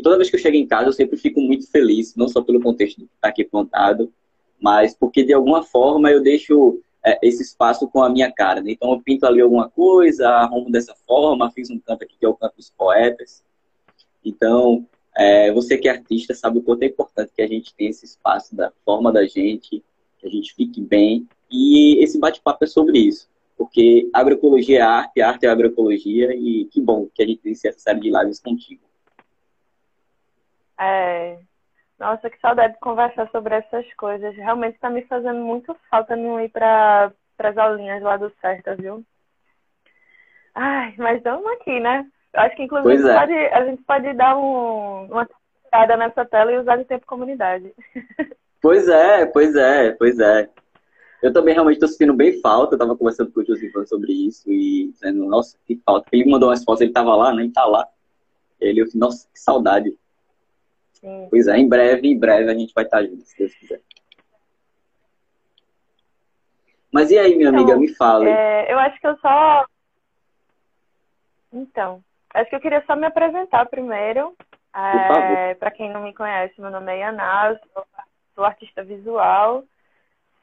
toda vez que eu chego em casa, eu sempre fico muito feliz, não só pelo contexto que está aqui contado, mas porque de alguma forma eu deixo é, esse espaço com a minha cara. Né? Então eu pinto ali alguma coisa, arrumo dessa forma, fiz um canto aqui que é o canto dos poetas. Então, é, você que é artista sabe o quanto é importante que a gente tenha esse espaço da forma da gente, que a gente fique bem. E esse bate-papo é sobre isso. Porque agroecologia é arte, arte é agroecologia, e que bom que a gente tem essa série de lives contigo. É, nossa, que saudade de conversar sobre essas coisas. Realmente está me fazendo muito falta não ir para as aulinhas lá do Certa, viu? Ai, mas estamos aqui, né? Eu acho que, inclusive, é. pode, a gente pode dar um, uma tirada nessa tela e usar de tempo comunidade. Pois é, pois é, pois é. Eu também realmente estou sentindo bem falta. Eu estava conversando com o Josifan sobre isso e dizendo, nossa, que falta. Ele mandou uma fotos, ele estava lá, nem né? tá lá. Ele, eu nossa, que saudade. Sim. Pois é, em breve, em breve a gente vai estar junto, se Deus quiser. Mas e aí, minha então, amiga, me fala. É, eu acho que eu só. Então, acho que eu queria só me apresentar primeiro. É, Para quem não me conhece, meu nome é Yana, sou, sou artista visual.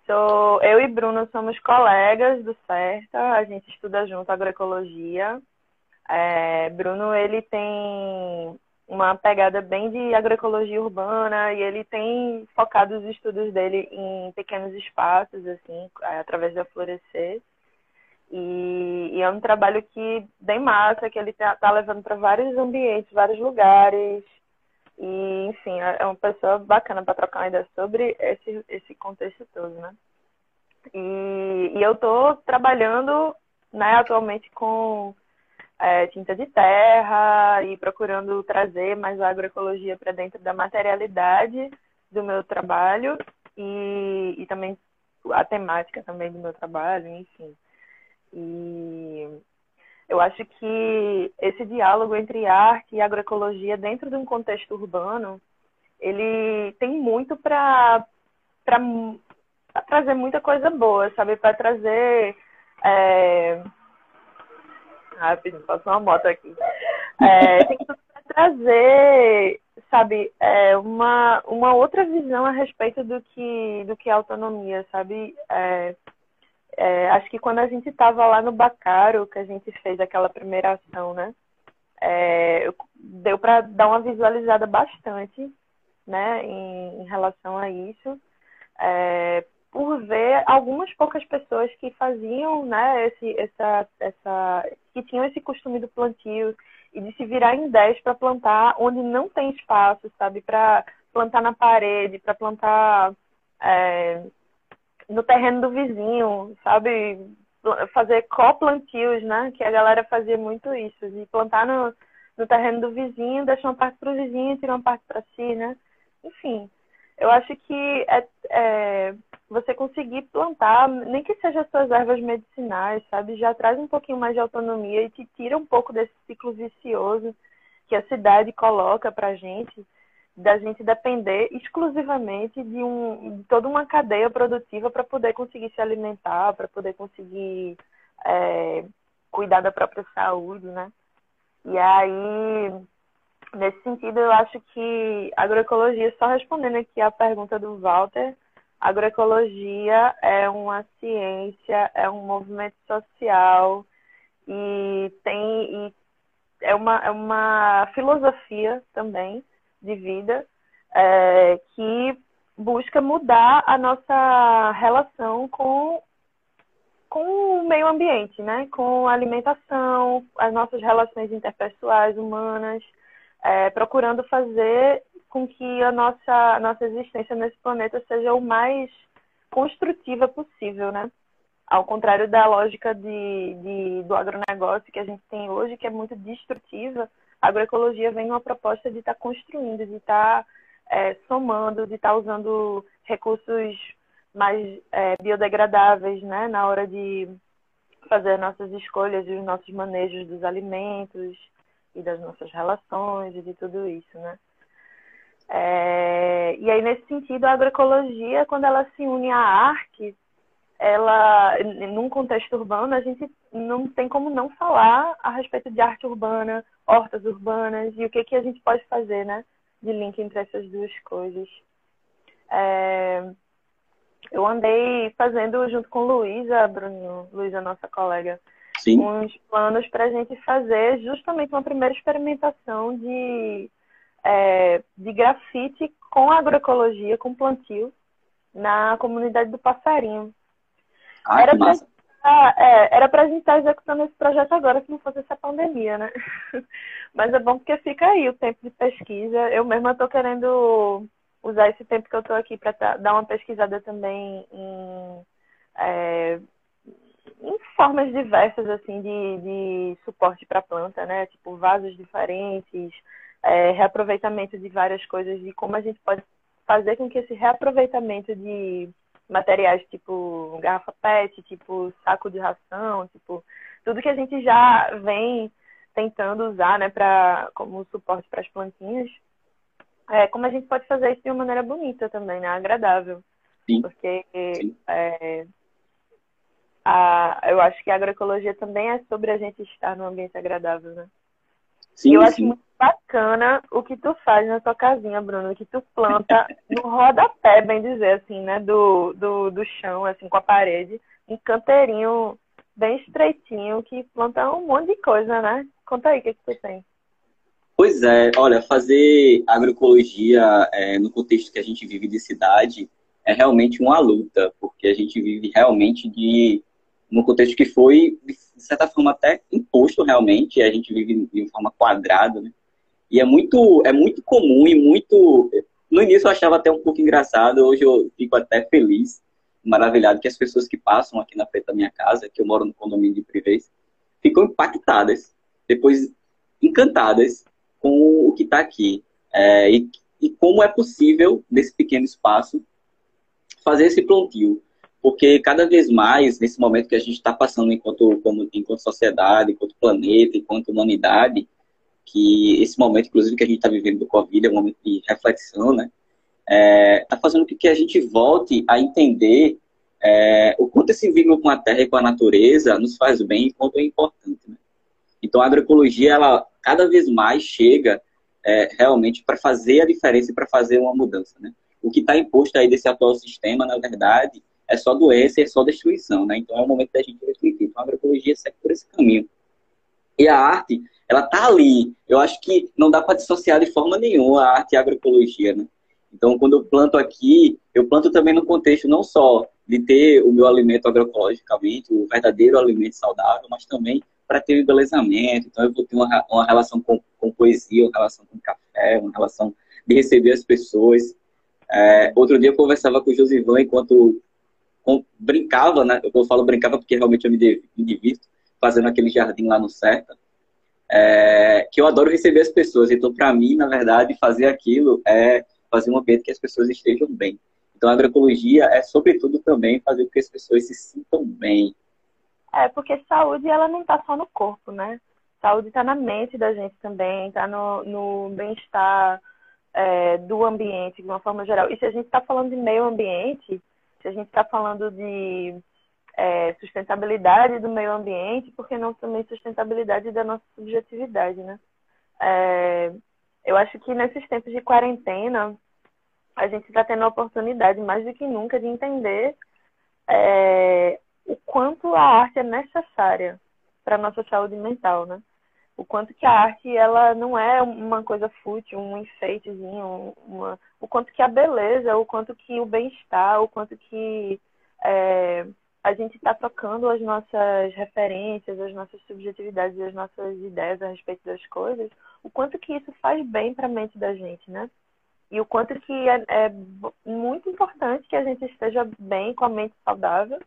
Sou, eu e Bruno somos colegas do CERTA, a gente estuda junto agroecologia. É, Bruno, ele tem uma pegada bem de agroecologia urbana e ele tem focado os estudos dele em pequenos espaços, assim, através da Florescer. E, e é um trabalho que bem massa, que ele tá, tá levando para vários ambientes, vários lugares. E, enfim, é, é uma pessoa bacana para trocar uma ideia sobre esse, esse contexto todo, né? E, e eu estou trabalhando né, atualmente com é, tinta de terra e procurando trazer mais agroecologia para dentro da materialidade do meu trabalho e, e também a temática também do meu trabalho, enfim. E eu acho que esse diálogo entre arte e agroecologia dentro de um contexto urbano, ele tem muito para trazer muita coisa boa, sabe? Para trazer é, Rapidinho, passou uma moto aqui. É, tem que trazer, sabe, é, uma, uma outra visão a respeito do que, do que é autonomia, sabe? É, é, acho que quando a gente estava lá no Bacaro, que a gente fez aquela primeira ação, né? É, deu para dar uma visualizada bastante, né, em, em relação a isso. É, por ver algumas poucas pessoas que faziam, né, esse, essa, essa, que tinham esse costume do plantio e de se virar em 10 para plantar onde não tem espaço, sabe, para plantar na parede, para plantar é, no terreno do vizinho, sabe, fazer coplantios, né, que a galera fazia muito isso, de plantar no, no terreno do vizinho, deixar uma parte para o vizinho, tirar uma parte para si, né, enfim, eu acho que é, é, você conseguir plantar, nem que seja suas ervas medicinais, sabe? Já traz um pouquinho mais de autonomia e te tira um pouco desse ciclo vicioso que a cidade coloca pra gente, da gente depender exclusivamente de, um, de toda uma cadeia produtiva para poder conseguir se alimentar, para poder conseguir é, cuidar da própria saúde, né? E aí, nesse sentido, eu acho que agroecologia, só respondendo aqui a pergunta do Walter, agroecologia é uma ciência, é um movimento social e tem e é uma, é uma filosofia também de vida é, que busca mudar a nossa relação com, com o meio ambiente, né? com a alimentação, as nossas relações interpessoais humanas, é, procurando fazer com que a nossa, a nossa existência nesse planeta seja o mais construtiva possível, né? Ao contrário da lógica de, de, do agronegócio que a gente tem hoje, que é muito destrutiva, a agroecologia vem uma proposta de estar tá construindo, de estar tá, é, somando, de estar tá usando recursos mais é, biodegradáveis, né? Na hora de fazer nossas escolhas e os nossos manejos dos alimentos e das nossas relações e de tudo isso, né? É, e aí, nesse sentido, a agroecologia, quando ela se une à arte, ela, num contexto urbano, a gente não tem como não falar a respeito de arte urbana, hortas urbanas e o que, que a gente pode fazer, né? De link entre essas duas coisas. É... Eu andei fazendo junto com Luísa, Bruno, Luísa, nossa colega, Sim. uns planos para a gente fazer justamente uma primeira experimentação de, é, de grafite com agroecologia, com plantio, na comunidade do Passarinho. Ah, era para é, era pra gente estar tá executando esse projeto agora, se não fosse essa pandemia, né? Mas é bom porque fica aí o tempo de pesquisa. Eu mesma estou querendo usar esse tempo que eu estou aqui para tá, dar uma pesquisada também em, é, em formas diversas assim de, de suporte para planta, né? Tipo vasos diferentes, é, reaproveitamento de várias coisas, de como a gente pode fazer com que esse reaproveitamento de materiais tipo garrafa PET, tipo saco de ração, tipo tudo que a gente já vem tentando usar, né, para como suporte para as plantinhas, é, como a gente pode fazer isso de uma maneira bonita também, né, agradável, Sim. porque Sim. É, a, eu acho que a agroecologia também é sobre a gente estar num ambiente agradável, né? Sim, eu sim. acho muito bacana o que tu faz na tua casinha, Bruno, que tu planta no rodapé, bem dizer, assim, né, do, do, do chão, assim, com a parede, um canteirinho bem estreitinho que planta um monte de coisa, né? Conta aí o que, que tu tem. Pois é, olha, fazer agroecologia é, no contexto que a gente vive de cidade é realmente uma luta, porque a gente vive realmente de num contexto que foi, de certa forma, até imposto realmente, a gente vive de forma quadrada, né? E é muito, é muito comum e muito. No início eu achava até um pouco engraçado, hoje eu fico até feliz, maravilhado que as pessoas que passam aqui na frente da minha casa, que eu moro no condomínio de privês, ficam impactadas, depois encantadas com o que está aqui. É, e, e como é possível, nesse pequeno espaço, fazer esse plantio porque cada vez mais, nesse momento que a gente está passando enquanto, como, enquanto sociedade, enquanto planeta, enquanto humanidade, que esse momento, inclusive, que a gente está vivendo do Covid, é um momento de reflexão, né? Está é, tá fazendo com que a gente volte a entender é, o quanto esse vínculo com a terra e com a natureza nos faz bem e quanto é importante. Né? Então, a agroecologia, ela cada vez mais chega é, realmente para fazer a diferença e para fazer uma mudança. Né? O que está imposto aí desse atual sistema, na verdade, é só doença é só destruição, né? Então é o momento da gente refletir. Então a agroecologia segue por esse caminho. E a arte, ela tá ali. Eu acho que não dá para dissociar de forma nenhuma a arte e a agroecologia, né? Então, quando eu planto aqui, eu planto também no contexto não só de ter o meu alimento agroecologicamente, o verdadeiro alimento saudável, mas também para ter o embelezamento. Então, eu vou ter uma, uma relação com, com poesia, uma relação com café, uma relação de receber as pessoas. É, outro dia eu conversava com o Josivan enquanto brincava, né? Eu falo brincava porque realmente eu me, me divirto fazendo aquele jardim lá no Serta. É, que eu adoro receber as pessoas. Então, para mim, na verdade, fazer aquilo é fazer um ambiente que as pessoas estejam bem. Então, a agroecologia é, sobretudo, também fazer com que as pessoas se sintam bem. É, porque saúde, ela não está só no corpo, né? Saúde está na mente da gente também, está no, no bem-estar é, do ambiente, de uma forma geral. E se a gente está falando de meio ambiente, se a gente está falando de é, sustentabilidade do meio ambiente, porque não também sustentabilidade da nossa subjetividade, né? É, eu acho que nesses tempos de quarentena, a gente está tendo a oportunidade, mais do que nunca, de entender é, o quanto a arte é necessária para a nossa saúde mental, né? O quanto que a arte, ela não é uma coisa fútil, um enfeitezinho, uma, o quanto que a beleza, o quanto que o bem-estar, o quanto que é, a gente está trocando as nossas referências, as nossas subjetividades, as nossas ideias a respeito das coisas, o quanto que isso faz bem para a mente da gente, né? E o quanto que é, é muito importante que a gente esteja bem com a mente saudável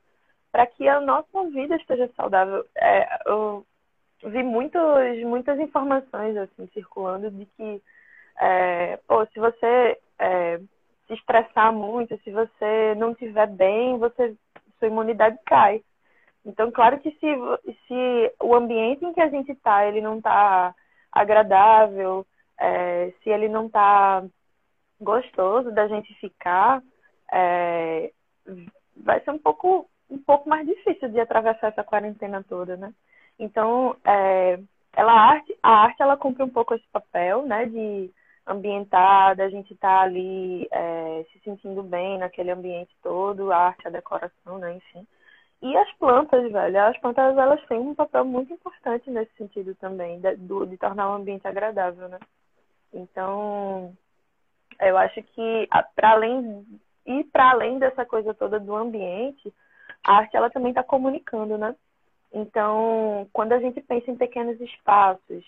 para que a nossa vida esteja saudável. É, eu vi muitos, muitas informações assim circulando de que é, pô, se você é, se estressar muito, se você não estiver bem, você, sua imunidade cai. Então, claro que se, se o ambiente em que a gente está, ele não está agradável, é, se ele não está gostoso da gente ficar, é, vai ser um pouco um pouco mais difícil de atravessar essa quarentena toda, né? Então, é, ela, a arte, a arte, ela cumpre um pouco esse papel, né? De ambientar, da gente estar tá ali é, se sentindo bem naquele ambiente todo, a arte, a decoração, né? Enfim. E as plantas, velho, as plantas elas têm um papel muito importante nesse sentido também, de, de tornar o ambiente agradável, né? Então, eu acho que para além e para além dessa coisa toda do ambiente, a arte ela também está comunicando, né? Então, quando a gente pensa em pequenos espaços,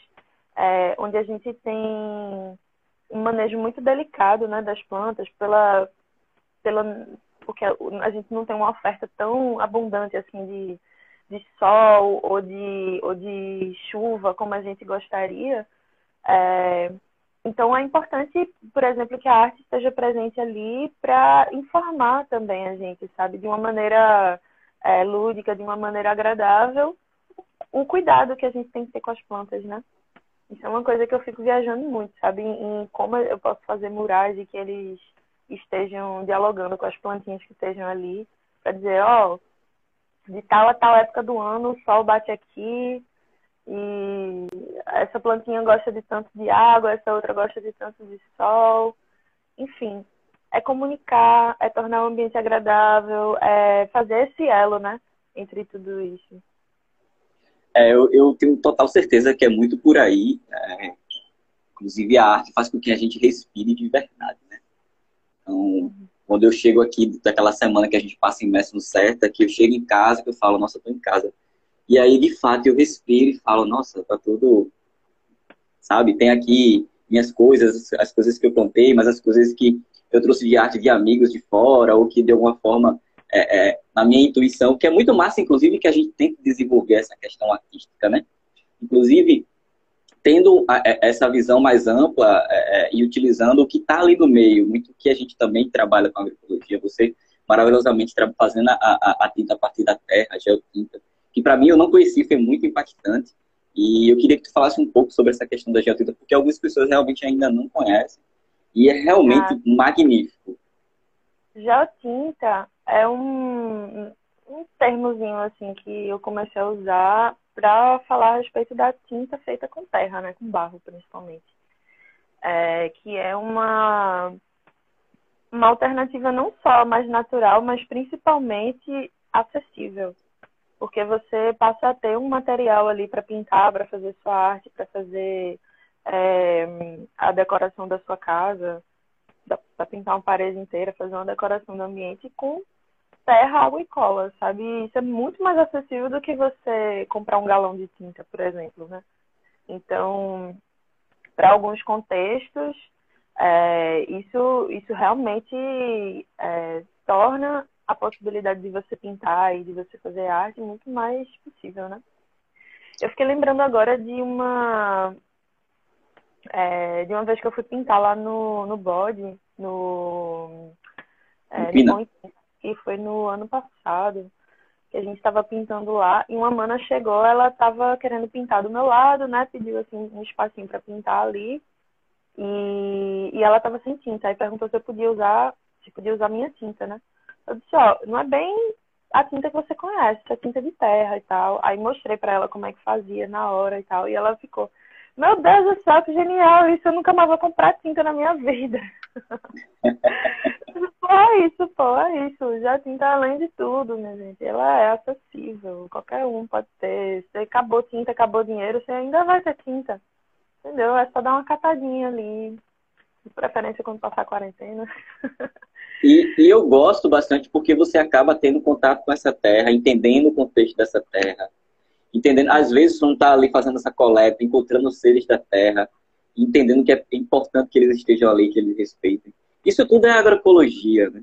é, onde a gente tem um manejo muito delicado, né, das plantas, pela, pela porque a gente não tem uma oferta tão abundante assim de, de sol ou de, ou de chuva como a gente gostaria. É, então é importante, por exemplo, que a arte esteja presente ali para informar também a gente, sabe, de uma maneira é, lúdica, de uma maneira agradável, o cuidado que a gente tem que ter com as plantas, né? Isso é uma coisa que eu fico viajando muito, sabe, em, como eu posso fazer murais e que eles estejam dialogando com as plantinhas que estejam ali, para dizer, ó, oh, de tal a tal época do ano o sol bate aqui e essa plantinha gosta de tanto de água, essa outra gosta de tanto de sol. Enfim, é comunicar, é tornar o ambiente agradável, é fazer esse elo, né, entre tudo isso. É, eu, eu, tenho total certeza que é muito por aí. É, inclusive, a arte faz com que a gente respire de verdade, né? Então, quando eu chego aqui, daquela semana que a gente passa imerso no CERTA, que eu chego em casa, que eu falo, nossa, eu tô em casa. E aí, de fato, eu respiro e falo, nossa, tá tudo... Sabe, tem aqui minhas coisas, as coisas que eu plantei, mas as coisas que eu trouxe de arte de amigos de fora, ou que de alguma forma, é, é, na minha intuição, que é muito massa, inclusive, que a gente tem que desenvolver essa questão artística, né? Inclusive, tendo é, essa visão mais ampla é, é, e utilizando o que está ali no meio, muito que a gente também trabalha com agroecologia, você maravilhosamente fazendo a, a, a tinta a partir da terra, a geotinta, que para mim eu não conheci, foi muito impactante. E eu queria que tu falasse um pouco sobre essa questão da geotinta, porque algumas pessoas realmente ainda não conhecem. E é realmente ah. magnífico. Geotinta é um, um termozinho assim que eu comecei a usar para falar a respeito da tinta feita com terra, né, com barro principalmente, é, que é uma uma alternativa não só mais natural, mas principalmente acessível, porque você passa a ter um material ali para pintar, para fazer sua arte, para fazer é, a decoração da sua casa, para pintar uma parede inteira, fazer uma decoração do ambiente com terra, água e cola, sabe? Isso é muito mais acessível do que você comprar um galão de tinta, por exemplo, né? Então, para alguns contextos, é, isso, isso realmente é, torna a possibilidade de você pintar e de você fazer arte muito mais possível, né? Eu fiquei lembrando agora de uma é, de uma vez que eu fui pintar lá no, no bode, no, é, no que foi no ano passado, que a gente estava pintando lá, e uma mana chegou, ela estava querendo pintar do meu lado, né? Pediu assim um espacinho para pintar ali. E, e ela estava sem tinta, aí perguntou se eu podia usar, se podia usar minha tinta, né? Eu disse, ó, não é bem a tinta que você conhece, é tinta de terra e tal. Aí mostrei para ela como é que fazia na hora e tal, e ela ficou, meu Deus do céu, que genial! Isso eu nunca mais vou comprar tinta na minha vida. pô, é isso, pô, é isso. Já tinta além de tudo, minha gente. Ela é acessível. Qualquer um pode ter. Se acabou tinta, acabou dinheiro, você ainda vai ter tinta. Entendeu? É só dar uma catadinha ali. De preferência quando passar a quarentena. E, e, eu gosto bastante porque você acaba tendo contato com essa terra, entendendo o contexto dessa terra, entendendo, às vezes não está ali fazendo essa coleta, encontrando os seres da terra, entendendo que é importante que eles estejam ali, que eles respeitem. Isso tudo é agroecologia, né?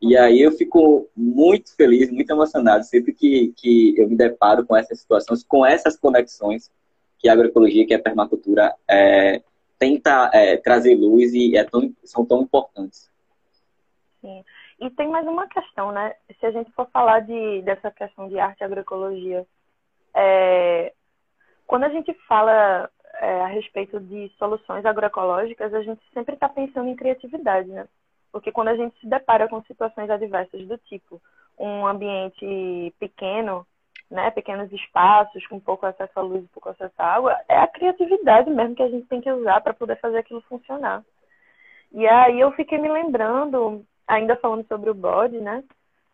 E aí eu fico muito feliz, muito emocionado sempre que, que eu me deparo com essas situações, com essas conexões que a agroecologia, que a permacultura é, tenta é, trazer luz e é tão, são tão importantes. Sim. E tem mais uma questão, né? Se a gente for falar de, dessa questão de arte e agroecologia, é, quando a gente fala é, a respeito de soluções agroecológicas, a gente sempre está pensando em criatividade, né? Porque quando a gente se depara com situações adversas do tipo um ambiente pequeno, né, pequenos espaços, com pouco acesso à luz e pouco acesso à água, é a criatividade mesmo que a gente tem que usar para poder fazer aquilo funcionar. E aí eu fiquei me lembrando, ainda falando sobre o bode, né,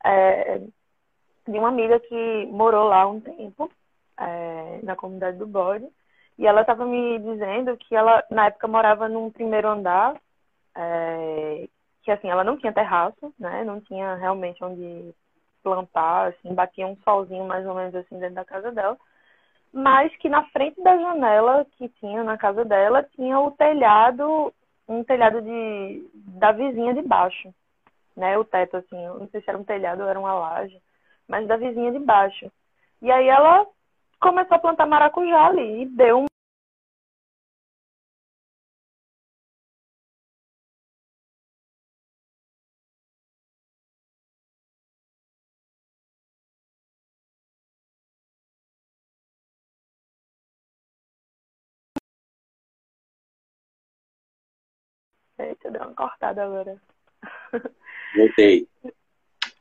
é, de uma amiga que morou lá um tempo, é, na comunidade do bode, e ela estava me dizendo que ela, na época, morava num primeiro andar, é, que assim, ela não tinha terraço, né, não tinha realmente onde plantar, assim, batia um solzinho mais ou menos assim dentro da casa dela. Mas que na frente da janela que tinha na casa dela tinha o telhado, um telhado de, da vizinha de baixo, né? O teto, assim, não sei se era um telhado ou era uma laje, mas da vizinha de baixo. E aí ela começou a plantar maracujá ali e deu um Eita, deu uma cortada agora. Voltei.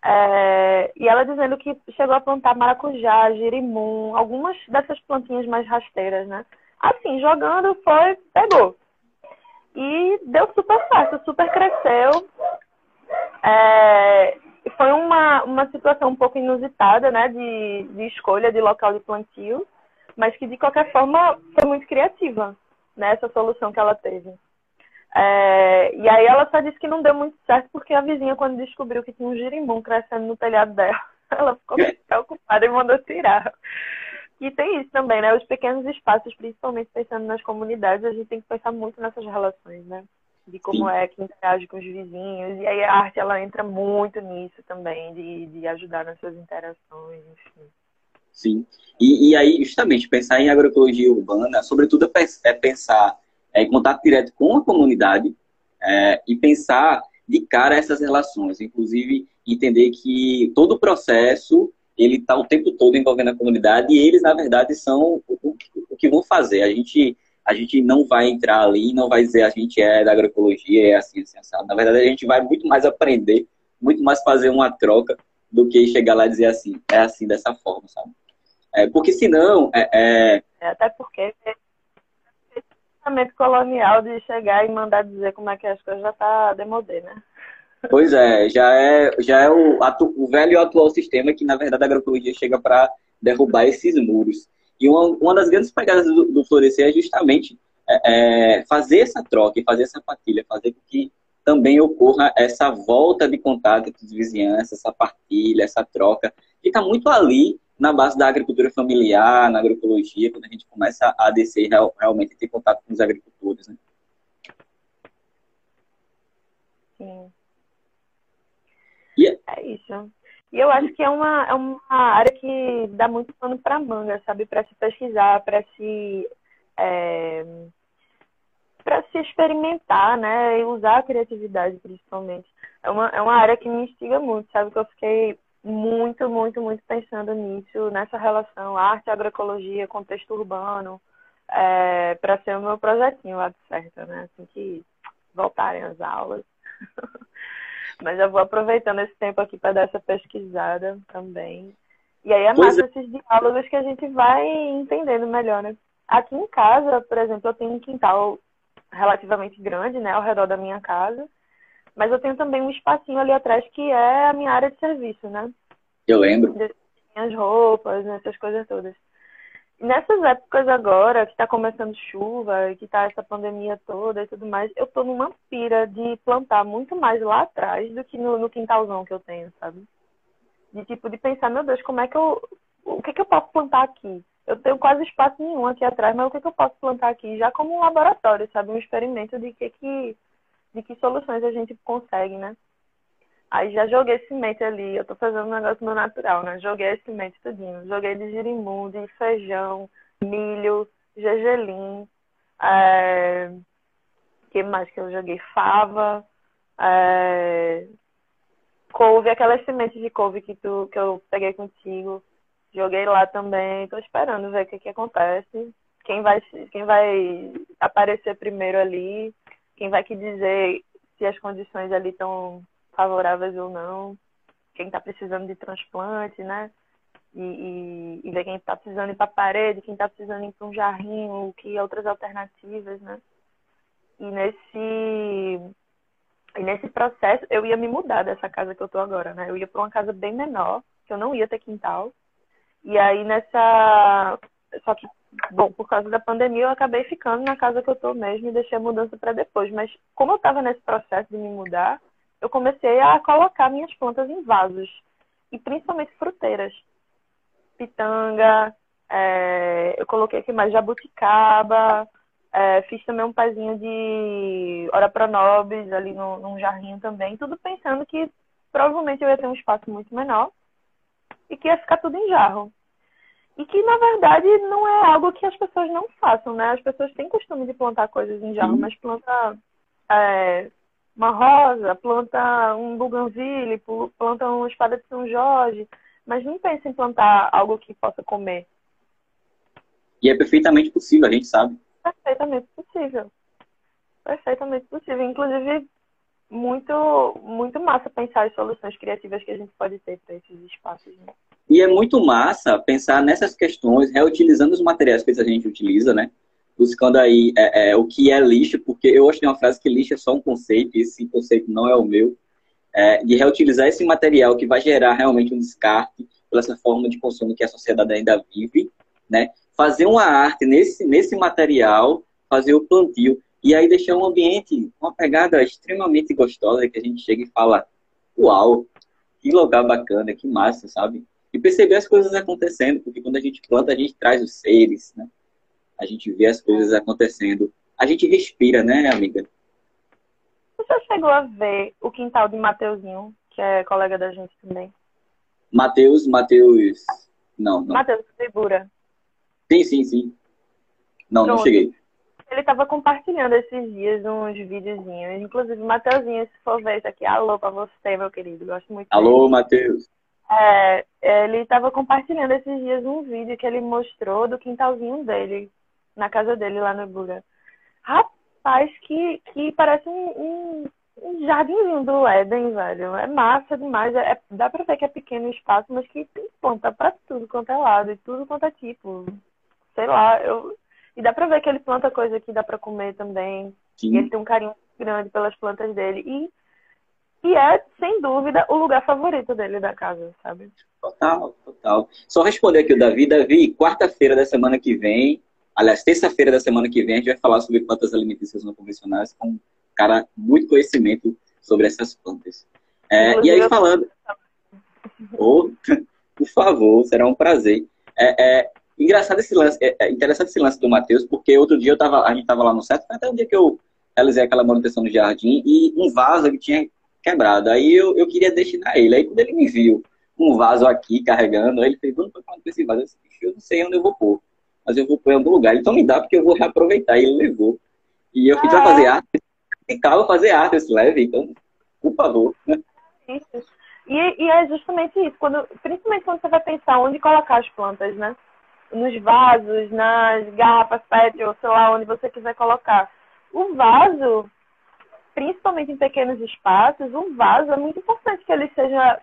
É, e ela dizendo que chegou a plantar maracujá, girimum, algumas dessas plantinhas mais rasteiras, né? Assim, jogando, foi, pegou. E deu super certo, super cresceu. É, foi uma, uma situação um pouco inusitada, né? De, de escolha de local de plantio, mas que de qualquer forma foi muito criativa, né? Essa solução que ela teve. É, e aí ela só disse que não deu muito certo porque a vizinha, quando descobriu que tinha um girimum crescendo no telhado dela, ela ficou preocupada e mandou tirar. E tem isso também, né? Os pequenos espaços, principalmente pensando nas comunidades, a gente tem que pensar muito nessas relações, né? De como Sim. é que interage com os vizinhos. E aí a arte, ela entra muito nisso também, de, de ajudar nessas interações, enfim. Sim. E, e aí, justamente, pensar em agroecologia urbana, sobretudo é pensar é, em contato direto com a comunidade é, e pensar de cara essas relações, inclusive entender que todo o processo ele está o tempo todo envolvendo a comunidade e eles na verdade são o, o, que vão fazer. A gente a gente não vai entrar ali, não vai dizer a gente é da agroecologia, é assim, assim, assim. Na verdade a gente vai muito mais aprender, muito mais fazer uma troca do que chegar lá e dizer assim, é assim dessa forma, sabe? É, porque senão é, é... é até porque pensamento colonial de chegar e mandar dizer como é que as coisas já tá demodê, né? Pois é, já é, já é o, atu, o velho e atual sistema que, na verdade, a agroecologia chega para derrubar esses muros. E uma, uma das grandes pegadas do, do Florescer é justamente é, é, fazer essa troca, fazer essa partilha, fazer com que também ocorra essa volta de contato entre os vizinhanças, essa partilha, essa troca, que está muito ali na base da agricultura familiar, na agroecologia, quando a gente começa a descer real, realmente ter contato com os agricultores, né? Sim. Yeah. É isso. E eu acho que é uma, é uma área que dá muito pano para manga, sabe? Para se pesquisar, para se. É, para se experimentar, né? E usar a criatividade, principalmente. É uma, é uma área que me instiga muito, sabe? Que eu fiquei muito, muito, muito pensando nisso, nessa relação arte, agroecologia, contexto urbano, é, para ser o meu projetinho lá de certo, né? Assim que voltarem as aulas. Mas eu vou aproveitando esse tempo aqui para dar essa pesquisada também. E aí é massa é. esses diálogos que a gente vai entendendo melhor, né? Aqui em casa, por exemplo, eu tenho um quintal relativamente grande, né, ao redor da minha casa. Mas eu tenho também um espacinho ali atrás que é a minha área de serviço, né? Eu lembro. Minhas roupas, essas coisas todas. Nessas épocas agora, que está começando chuva, que está essa pandemia toda e tudo mais, eu tô numa pira de plantar muito mais lá atrás do que no, no quintalzão que eu tenho, sabe? De tipo, de pensar, meu Deus, como é que eu. O que é que eu posso plantar aqui? Eu tenho quase espaço nenhum aqui atrás, mas o que é que eu posso plantar aqui? Já como um laboratório, sabe? Um experimento de que que de que soluções a gente consegue, né? Aí já joguei semente ali, eu tô fazendo um negócio no natural, né? Joguei semente tudinho. Joguei de girimum, de feijão, milho, gergelim, é... que mais que eu joguei? Fava, é... couve, aquelas sementes de couve que, tu, que eu peguei contigo. Joguei lá também, tô esperando ver o que, que acontece. Quem vai, quem vai aparecer primeiro ali quem vai que dizer se as condições ali estão favoráveis ou não. quem está precisando de transplante, né? E, e, e ver quem está precisando ir para a parede, quem está precisando ir para um jarrinho, que outras alternativas, né? E nesse, e nesse processo, eu ia me mudar dessa casa que eu tô agora, né? Eu ia para uma casa bem menor, que eu não ia ter quintal. E aí nessa. Só que, bom, por causa da pandemia, eu acabei ficando na casa que eu tô mesmo e deixei a mudança para depois. Mas como eu estava nesse processo de me mudar, eu comecei a colocar minhas plantas em vasos. E principalmente fruteiras. Pitanga, é, eu coloquei aqui mais jabuticaba, é, fiz também um pezinho de Ora Pronobis ali no, num jarrinho também, tudo pensando que provavelmente eu ia ter um espaço muito menor e que ia ficar tudo em jarro. E que, na verdade, não é algo que as pessoas não façam, né? As pessoas têm costume de plantar coisas em jarro, mas planta é, uma rosa, planta um bougainville, planta uma espada de São Jorge, mas não pensa em plantar algo que possa comer. E é perfeitamente possível, a gente sabe perfeitamente possível. Perfeitamente possível. Inclusive, muito, muito massa pensar as soluções criativas que a gente pode ter para esses espaços. Né? E é muito massa pensar nessas questões, reutilizando os materiais que a gente utiliza, né? Buscando aí é, é, o que é lixo, porque eu acho que uma frase que lixo é só um conceito, e esse conceito não é o meu. É, de reutilizar esse material que vai gerar realmente um descarte pela essa forma de consumo que a sociedade ainda vive, né? fazer uma arte nesse, nesse material, fazer o plantio, e aí deixar um ambiente, uma pegada extremamente gostosa, que a gente chega e fala, uau, que lugar bacana, que massa, sabe? E perceber as coisas acontecendo, porque quando a gente planta, a gente traz os seres, né? A gente vê as coisas acontecendo. A gente respira, né, amiga? Você chegou a ver o quintal de Mateuzinho, que é colega da gente também? Mateus, Mateus... Não, não. Mateus Figura. Sim, sim, sim. Não, Pronto. não cheguei. Ele estava compartilhando esses dias uns videozinhos. Inclusive, Mateuzinho, se for ver isso aqui, alô pra você, meu querido. Gosto muito Alô, Matheus. É, ele estava compartilhando esses dias um vídeo que ele mostrou do quintalzinho dele, na casa dele lá no Buga. Rapaz, que, que parece um, um, um jardinzinho do Éden, velho. É massa demais. É, é, dá pra ver que é pequeno o espaço, mas que tem ponta pra tudo quanto é lado e tudo quanto é tipo sei lá, eu. E dá pra ver que ele planta coisa que dá pra comer também. Sim. E ele tem um carinho grande pelas plantas dele. E, e é, sem dúvida, o lugar favorito dele da casa, sabe? Total, total. Só responder aqui o Davi. Davi, quarta-feira da semana que vem, aliás, terça-feira da semana que vem, a gente vai falar sobre plantas alimentícias não convencionais com um cara muito conhecimento sobre essas plantas. É, e aí, falando. Oh, por favor, será um prazer. É, é, Engraçado esse lance, é, é interessante esse lance do Matheus, porque outro dia eu tava, a gente tava lá no set, até um dia que eu realizei aquela manutenção no jardim, e um vaso que tinha quebrado. Aí eu, eu queria destinar ele. Aí quando ele me viu um vaso aqui carregando, aí ele fez, quando foi quando esse vaso? Eu, disse, eu não sei onde eu vou pôr, mas eu vou pôr em algum lugar. Então me dá, porque eu vou reaproveitar. E ele levou. E eu fiz ah, fazer arte. Ficava fazer arte esse leve, então, por favor. Isso. E, e, é justamente isso, quando, principalmente quando você vai pensar onde colocar as plantas, né? Nos vasos, nas garrafas PET ou sei lá onde você quiser colocar. O vaso, principalmente em pequenos espaços, o vaso é muito importante que ele seja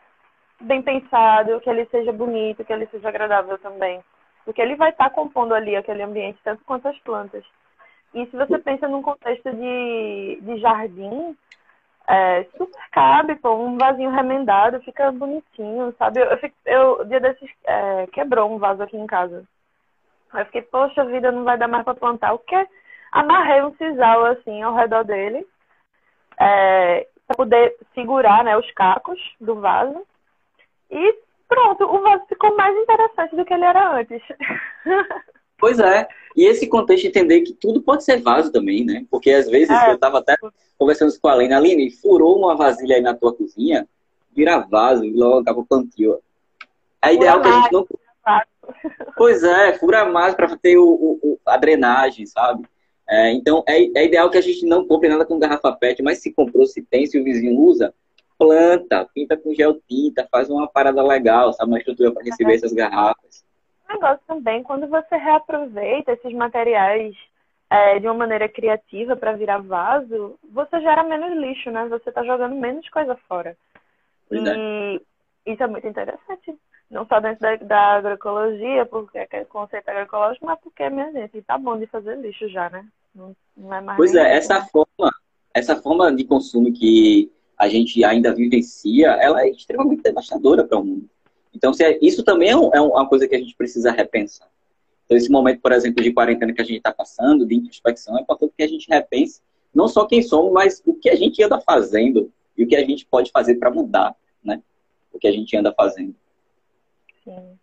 bem pensado, que ele seja bonito, que ele seja agradável também. Porque ele vai estar compondo ali aquele ambiente tanto quanto as plantas. E se você pensa num contexto de, de jardim, é, super cabe, pô, um vasinho remendado, fica bonitinho, sabe? Eu, eu, eu dia desses, é, quebrou um vaso aqui em casa. Aí eu fiquei, poxa vida, não vai dar mais para plantar. O que? Amarrei um sisal assim ao redor dele, é, para poder segurar né, os cacos do vaso. E pronto, o vaso ficou mais interessante do que ele era antes. Pois é. E esse contexto entender que tudo pode ser vaso também, né? Porque às vezes é. eu estava até conversando com a Aline, Aline, furou uma vasilha aí na tua cozinha, vira vaso e logo acaba o plantio. É ideal que a gente não Pois é, fura mais para ter o, o, a drenagem, sabe? É, então, é, é, ideal que a gente não compre nada com garrafa PET, mas se comprou, se tem, se o vizinho usa, planta, pinta com gel tinta, faz uma parada legal, sabe? Uma estrutura para receber essas garrafas. Negócio também, quando você reaproveita esses materiais é, de uma maneira criativa para virar vaso, você gera menos lixo, né? Você está jogando menos coisa fora. Pois é. e, isso é muito interessante. Não só dentro da, da agroecologia, porque é conceito agroecológico, mas porque, minha gente, tá bom de fazer lixo já, né? Não, não é mais pois é, essa forma, essa forma de consumo que a gente ainda vivencia, ela é extremamente devastadora para o mundo. Então, se é, isso também é, é, uma coisa que a gente precisa repensar. Então, esse momento, por exemplo, de quarentena que a gente está passando, de introspecção, é importante que a gente repense não só quem somos, mas o que a gente anda fazendo e o que a gente pode fazer para mudar, né? O que a gente anda fazendo. Sim.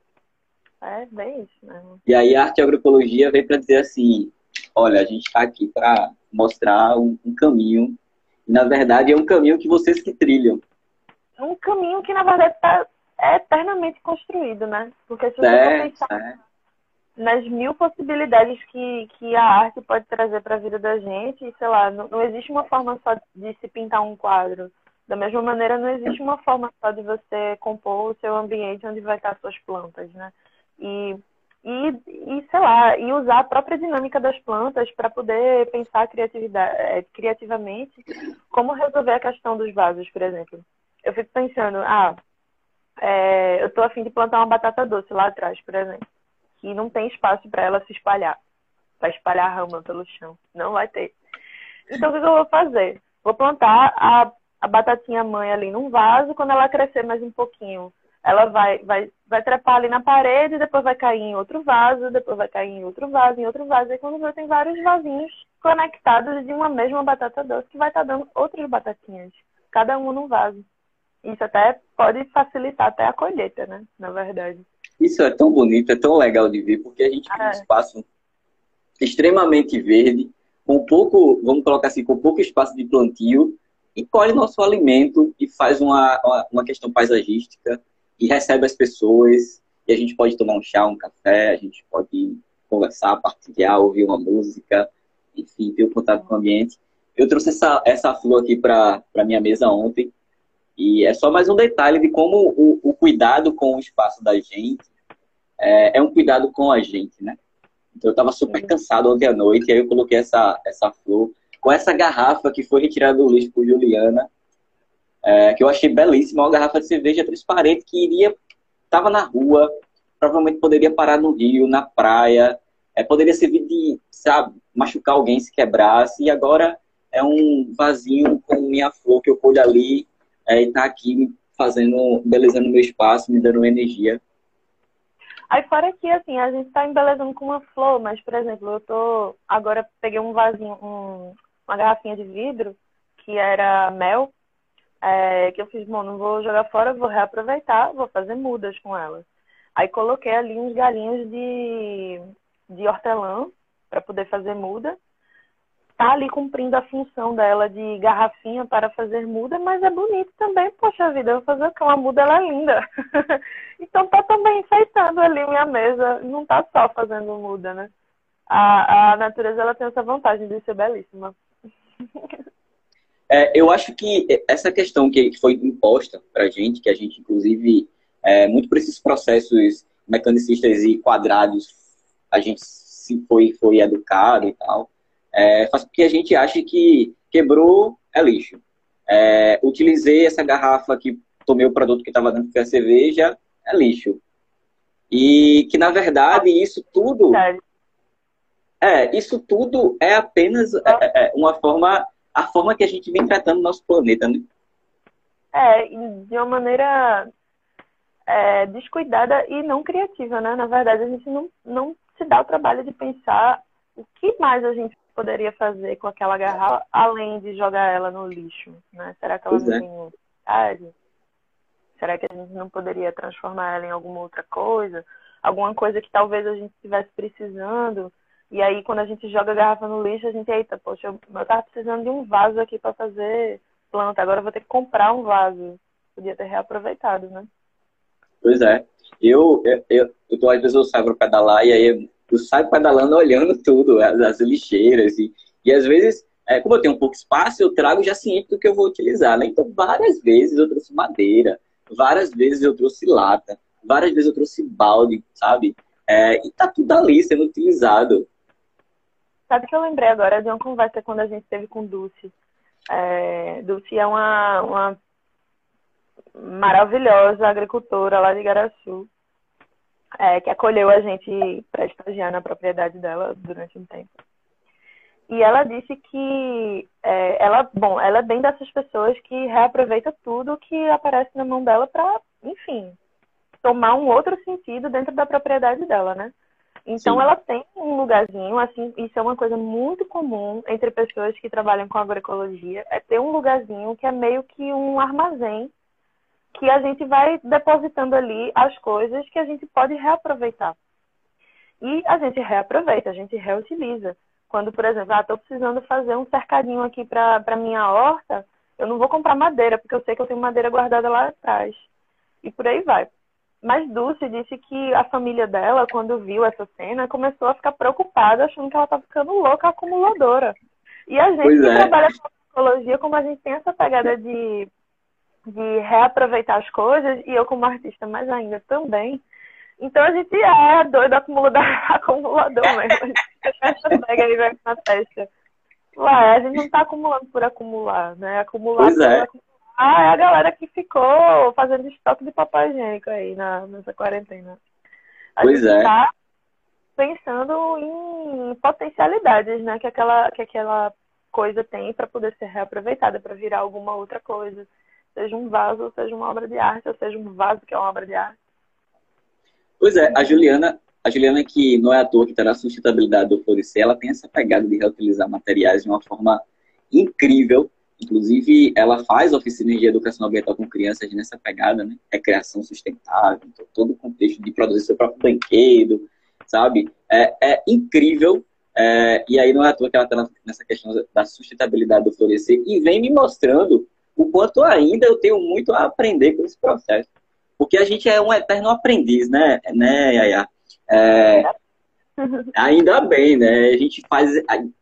É bem isso mesmo. E aí a arte e a agroecologia veio para dizer assim, olha, a gente está aqui para mostrar um, um, caminho. E, na verdade, é um caminho que vocês que trilham. É um caminho que, na verdade, está é eternamente construído, né? Porque se você é, pensar é. nas mil possibilidades que, que a arte pode trazer para a vida da gente, sei lá, não, não existe uma forma só de se pintar um quadro. Da mesma maneira, não existe uma forma só de você compor o seu ambiente onde vai estar suas plantas, né? E, e, e sei lá, e usar a própria dinâmica das plantas para poder pensar criatividade, é, criativamente como resolver a questão dos vasos, por exemplo. Eu fico pensando, ah, é, eu estou afim de plantar uma batata doce lá atrás, por exemplo, que não tem espaço para ela se espalhar, para espalhar rama pelo chão. Não vai ter. Então, o que eu vou fazer? Vou plantar a, a batatinha mãe ali num vaso, quando ela crescer mais um pouquinho, ela vai, vai, vai trepar ali na parede, depois vai cair em outro vaso, depois vai cair em outro vaso, em outro vaso. E quando você tem vários vasinhos conectados de uma mesma batata doce que vai estar tá dando outras batatinhas, cada uma num vaso. Isso até pode facilitar até a colheita, né? Na verdade. Isso é tão bonito, é tão legal de ver, porque a gente tem um é. espaço extremamente verde, com pouco, vamos colocar assim, com pouco espaço de plantio, e colhe nosso alimento e faz uma, uma questão paisagística e recebe as pessoas. E a gente pode tomar um chá, um café, a gente pode conversar, partilhar, ouvir uma música, enfim, ter o um contato com o ambiente. Eu trouxe essa, essa flor aqui para a minha mesa ontem e é só mais um detalhe de como o, o cuidado com o espaço da gente é, é, um cuidado com a gente, né? Então eu estava super cansado ontem à noite, e aí eu coloquei essa, essa flor com essa garrafa que foi retirada do lixo por Juliana, é, que eu achei belíssima, uma garrafa de cerveja transparente que iria, estava na rua, provavelmente poderia parar no rio, na praia, é, poderia servir de, sabe, machucar alguém se quebrasse, e agora é um vasinho com minha flor que eu colho ali é, e tá aqui fazendo, embelezando meu espaço, me dando energia. Aí fora que, assim, a gente tá embelezando com uma flor, mas, por exemplo, eu tô... Agora peguei um vasinho, um, uma garrafinha de vidro, que era mel, é, que eu fiz, bom, não vou jogar fora, vou reaproveitar, vou fazer mudas com elas. Aí coloquei ali uns galinhos de, de hortelã para poder fazer muda tá ali cumprindo a função dela de garrafinha para fazer muda, mas é bonito também. Poxa vida, eu vou fazer uma muda, ela é linda. então tá também enfeitando ali minha mesa, não tá só fazendo muda, né? A, a natureza ela tem essa vantagem de ser belíssima. É, eu acho que essa questão que foi imposta para gente, que a gente, inclusive, é, muito por esses processos mecanicistas e quadrados, a gente se foi, foi educado e tal é, faz com que a gente ache que quebrou é lixo. É, utilizei essa garrafa que tomei o produto que estava dentro da cerveja, é lixo. E que, na verdade, isso tudo. É, isso tudo é apenas é, é, é, uma forma. A forma que a gente vem tratando o nosso planeta, né? É, de uma maneira é, descuidada e não criativa, né? Na verdade, a gente não, não se dá o trabalho de pensar o que mais a gente poderia fazer com aquela garrafa além de jogar ela no lixo? Né? Será que ela pois não é. tem utilidade? Será que a gente não poderia transformar ela em alguma outra coisa? Alguma coisa que talvez a gente estivesse precisando? E aí, quando a gente joga a garrafa no lixo, a gente, eita, poxa, eu, eu tava precisando de um vaso aqui para fazer planta, agora eu vou ter que comprar um vaso. Podia ter reaproveitado, né? Pois é. Eu, eu, eu, eu tô, às vezes eu saio para pedalar e aí eu saio pedalando olhando tudo, as, as lixeiras. E, e às vezes, é, como eu tenho um pouco espaço, eu trago já ciente do que eu vou utilizar. Né? Então, várias vezes eu trouxe madeira, várias vezes eu trouxe lata, várias vezes eu trouxe balde, sabe? É, e tá tudo ali sendo utilizado. Sabe que eu lembrei agora de uma conversa quando a gente teve com Dulce. É, Dulce é uma, uma, maravilhosa agricultora lá de Garaçu, é, que acolheu a gente para estagiar na propriedade dela durante um tempo. E ela disse que é, ela, bom, ela é bem dessas pessoas que reaproveita tudo que aparece na mão dela para, enfim, tomar um outro sentido dentro da propriedade dela, né? Então Sim. ela tem um lugarzinho, assim, isso é uma coisa muito comum entre pessoas que trabalham com agroecologia, é ter um lugarzinho que é meio que um armazém que a gente vai depositando ali as coisas que a gente pode reaproveitar. E a gente reaproveita, a gente reutiliza. Quando, por exemplo, ah, estou precisando fazer um cercadinho aqui para minha horta, eu não vou comprar madeira, porque eu sei que eu tenho madeira guardada lá atrás. E por aí vai. Mas Dulce disse que a família dela, quando viu essa cena, começou a ficar preocupada, achando que ela estava ficando louca, acumuladora. E a gente pois que é. trabalha com psicologia, como a gente tem essa pegada de, de reaproveitar as coisas, e eu como artista mais ainda também, então a gente é doido acumulador, acumulador mesmo. A gente pega aí vai na festa. Lá, a gente não está acumulando por acumular, né? Acumular pois é. acumular. Ah, é a galera que ficou fazendo estoque de papel higiênico aí na, nessa quarentena. A pois gente é. tá pensando em potencialidades, né? Que aquela, que aquela coisa tem para poder ser reaproveitada, para virar alguma outra coisa. Seja um vaso, seja uma obra de arte, ou seja um vaso que é uma obra de arte. Pois é, a Juliana, a Juliana que não é à toa que está na sustentabilidade do Florescer, ela tem essa pegada de reutilizar materiais de uma forma incrível. Inclusive, ela faz oficinas de educação ambiental com crianças nessa pegada, né? Recreação sustentável, então, todo o contexto de produzir seu próprio brinquedo, sabe? É, é incrível. É, e aí não é à toa que ela está nessa questão da sustentabilidade do Florescer e vem me mostrando o quanto ainda eu tenho muito a aprender com esse processo. Porque a gente é um eterno aprendiz, né, né Yaya? É, ainda bem, né? A gente faz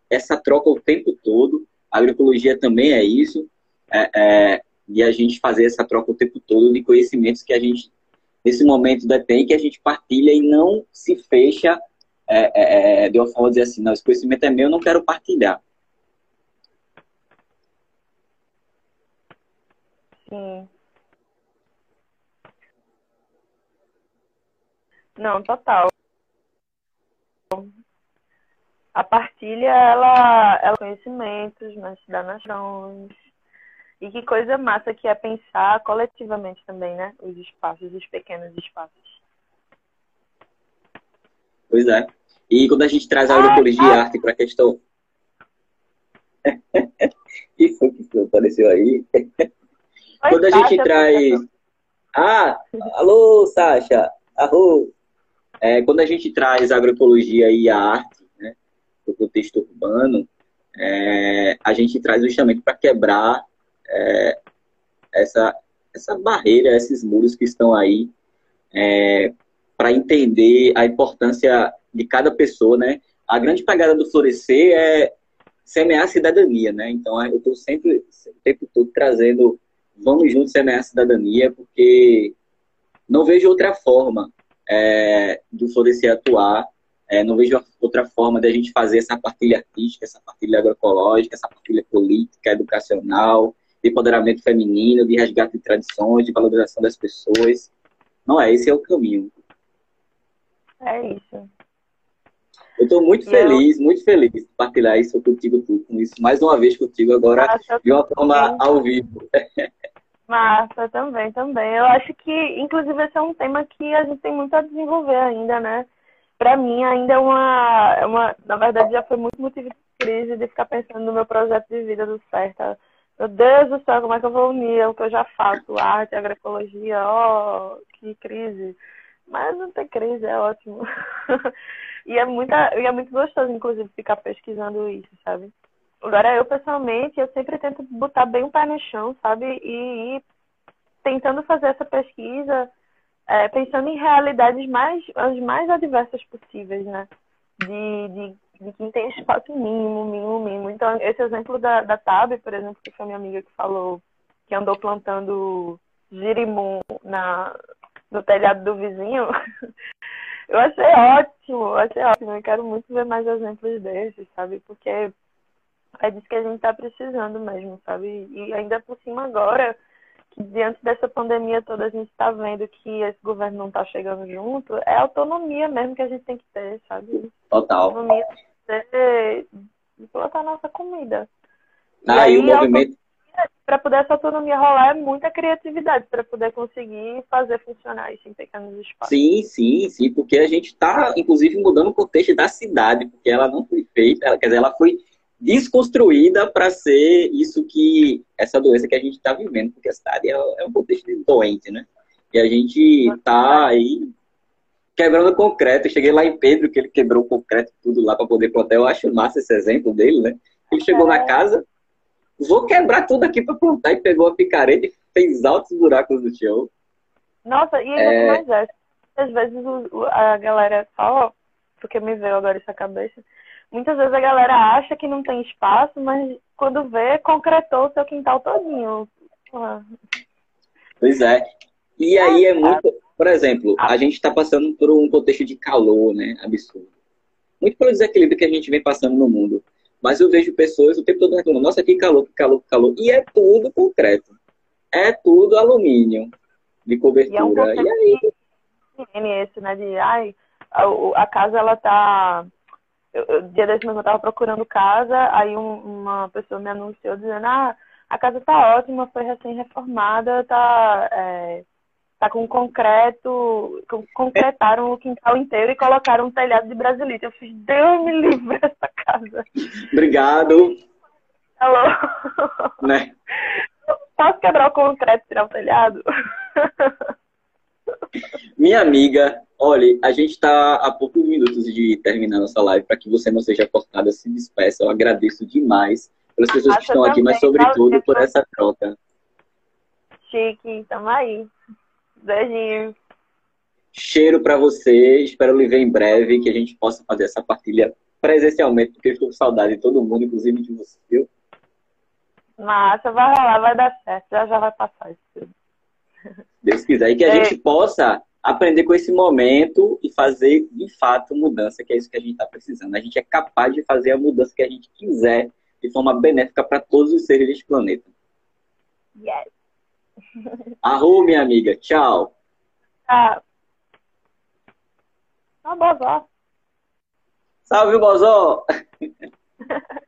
essa troca o tempo todo. A agroecologia também é isso. É, é, e a gente fazer essa troca o tempo todo de conhecimentos que a gente, nesse momento, detém, que a gente partilha e não se fecha é, é, é de uma forma de dizer assim, não, esse conhecimento é meu, eu não quero partilhar. Sim. Não, total. A partilha, ela, ela conhecimentos, mas dá nas mãos. E que coisa massa que é pensar coletivamente também, né? Os espaços, os pequenos espaços. Pois é. E quando a gente traz a agroecologia e arte para a questão. que foi que apareceu aí? Oi, quando a gente traz. Ah, alô, Sasha! Arro! É, quando a gente traz a agroecologia e a arte né, para o contexto urbano, é, a gente traz justamente para quebrar é, essa, essa barreira, esses muros que estão aí, é, para entender a importância de cada pessoa, né? A grande pegada do Florescer é semear a cidadania, né? Então, eu estou sempre, o tempo todo trazendo, vamos juntos semear a cidadania, porque não vejo outra forma é, do Florescer atuar. É, não vejo outra forma de a gente fazer essa partilha artística, essa partilha agroecológica, essa partilha política, educacional, de empoderamento feminino, de resgate de tradições, de valorização das pessoas. Não é, esse é o caminho. É isso. Eu estou muito e feliz, muito feliz de partilhar isso contigo, tudo, com isso mais uma vez contigo agora, de uma forma ao vivo. Massa, também, também. Eu acho que, inclusive, esse é um tema que a gente tem muito a desenvolver ainda, né? Para mim, ainda é uma, é uma. Na verdade, já foi muito motivo de crise de ficar pensando no meu projeto de vida do certo. Meu Deus do céu, como é que eu vou unir o que eu já faço, arte, agroecologia, oh, que crise. Mas não tem crise, é ótimo. e, é muita, e é muito gostoso, inclusive, ficar pesquisando isso, sabe? Agora, eu pessoalmente, eu sempre tento botar bem o pé no chão, sabe? E ir tentando fazer essa pesquisa, é, pensando em realidades mais, as mais adversas possíveis, né? De, de, de quem tem espaço mínimo, mínimo, mínimo. Então, esse exemplo da, da Tab, por exemplo, que foi minha amiga que falou que andou plantando girimum na, no telhado do vizinho, eu achei ótimo, eu achei ótimo. Eu quero muito ver mais exemplos desses, sabe? Porque é disso que a gente está precisando mesmo, sabe? E ainda por cima agora, que diante dessa pandemia toda a gente está vendo que esse governo não está chegando junto, é a autonomia mesmo que a gente tem que ter, sabe? Total. Autonomia ter de plantar nossa comida. Ah, e, aí, e o movimento. Para poder essa autonomia rolar é muita criatividade para poder conseguir fazer funcionar isso em pequenos espaços. Sim, sim, sim, porque a gente está, inclusive, mudando o contexto da cidade, porque ela não foi feita, ela, quer dizer, ela foi desconstruída para ser isso que essa doença que a gente está vivendo, porque a cidade é, é um contexto doente, né? E a gente está aí quebrando concreto. Eu cheguei lá em Pedro, que ele quebrou o concreto tudo lá para poder plantar. Eu acho massa esse exemplo dele, né? Ele chegou é. na casa, vou quebrar tudo aqui para plantar e pegou a picareta e fez altos buracos no chão. Nossa, e é... mais é, às vezes a galera só, porque me veio agora essa cabeça, muitas vezes a galera acha que não tem espaço, mas quando vê, concretou o seu quintal todinho. Pois é. E aí é muito. Por exemplo, a gente está passando por um contexto de calor, né? Absurdo. Muito pelo desequilíbrio que a gente vem passando no mundo. Mas eu vejo pessoas o tempo todo reclamando, nossa, que calor, que calor, que calor. E é tudo concreto. É tudo alumínio de cobertura. E, é um e aí? Esse, né? De, ai, a, a casa, ela tá eu, dia desse mesmo eu tava procurando casa, aí um, uma pessoa me anunciou dizendo, ah, a casa tá ótima, foi recém-reformada, tá, é, tá com concreto, concretaram o quintal inteiro e colocaram um telhado de brasilite. Eu fiz, Deus me livre essa casa. Obrigado. Alô? Né? Posso quebrar o concreto e tirar o telhado? Minha amiga, olha, a gente está a poucos minutos de terminar nossa live. Para que você não seja cortada, se despeça. Eu agradeço demais pelas pessoas que estão aqui, mas sobretudo por essa troca. Chique, tamo aí. Beijinho. Cheiro para você. Espero lhe ver em breve, que a gente possa fazer essa partilha presencialmente, porque eu estou com saudade de todo mundo, inclusive de você, viu? Massa, vai rolar, vai dar certo. Já já vai passar isso tudo. Deus quiser. E que a é. gente possa aprender com esse momento e fazer, de fato, mudança, que é isso que a gente está precisando. A gente é capaz de fazer a mudança que a gente quiser de forma benéfica para todos os seres deste planeta. Yes. Arru, minha amiga. Tchau. Tchau. Ah, bozó. Salve, bozó.